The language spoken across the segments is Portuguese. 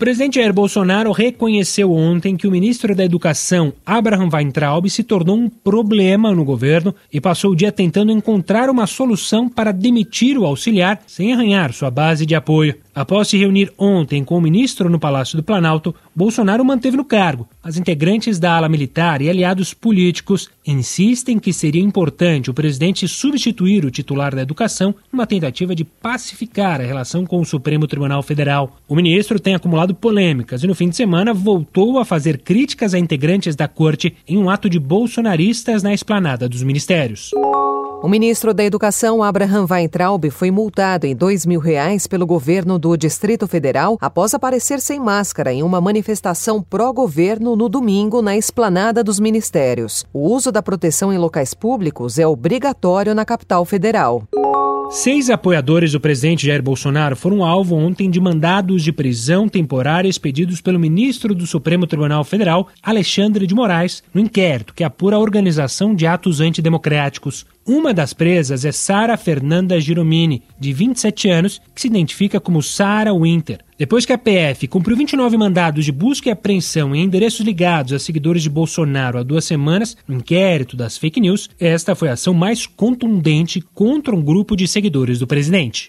Presidente Jair Bolsonaro reconheceu ontem que o ministro da Educação, Abraham Weintraub, se tornou um problema no governo e passou o dia tentando encontrar uma solução para demitir o auxiliar sem arranhar sua base de apoio. Após se reunir ontem com o ministro no Palácio do Planalto, Bolsonaro manteve no cargo. As integrantes da ala militar e aliados políticos insistem que seria importante o presidente substituir o titular da educação numa tentativa de pacificar a relação com o Supremo Tribunal Federal. O ministro tem acumulado polêmicas e no fim de semana voltou a fazer críticas a integrantes da corte em um ato de bolsonaristas na esplanada dos ministérios. O ministro da Educação, Abraham Weintraub, foi multado em dois mil reais pelo governo do Distrito Federal após aparecer sem máscara em uma manifestação pró-governo no domingo na esplanada dos ministérios. O uso da proteção em locais públicos é obrigatório na capital federal. Seis apoiadores do presidente Jair Bolsonaro foram alvo ontem de mandados de prisão temporária expedidos pelo ministro do Supremo Tribunal Federal, Alexandre de Moraes, no inquérito que apura a organização de atos antidemocráticos. Uma das presas é Sara Fernanda Giromini, de 27 anos, que se identifica como Sara Winter. Depois que a PF cumpriu 29 mandados de busca e apreensão em endereços ligados a seguidores de Bolsonaro há duas semanas, no inquérito das fake news, esta foi a ação mais contundente contra um grupo de seguidores do presidente.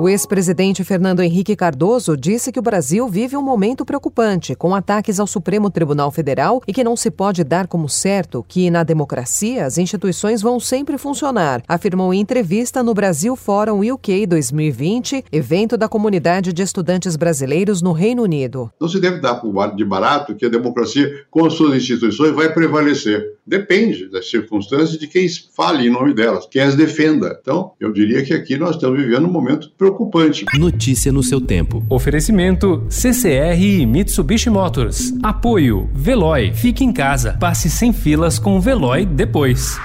O ex-presidente Fernando Henrique Cardoso disse que o Brasil vive um momento preocupante com ataques ao Supremo Tribunal Federal e que não se pode dar como certo que, na democracia, as instituições vão sempre funcionar, afirmou em entrevista no Brasil Forum UK 2020, evento da comunidade de estudantes brasileiros no Reino Unido. Não se deve dar de barato que a democracia, com as suas instituições, vai prevalecer. Depende das circunstâncias de quem fale em nome delas, quem as defenda. Então, eu diria que aqui nós estamos vivendo um momento preocupante preocupante. Notícia no seu tempo. Oferecimento CCR e Mitsubishi Motors. Apoio Veloy. Fique em casa. Passe sem filas com o Veloy depois.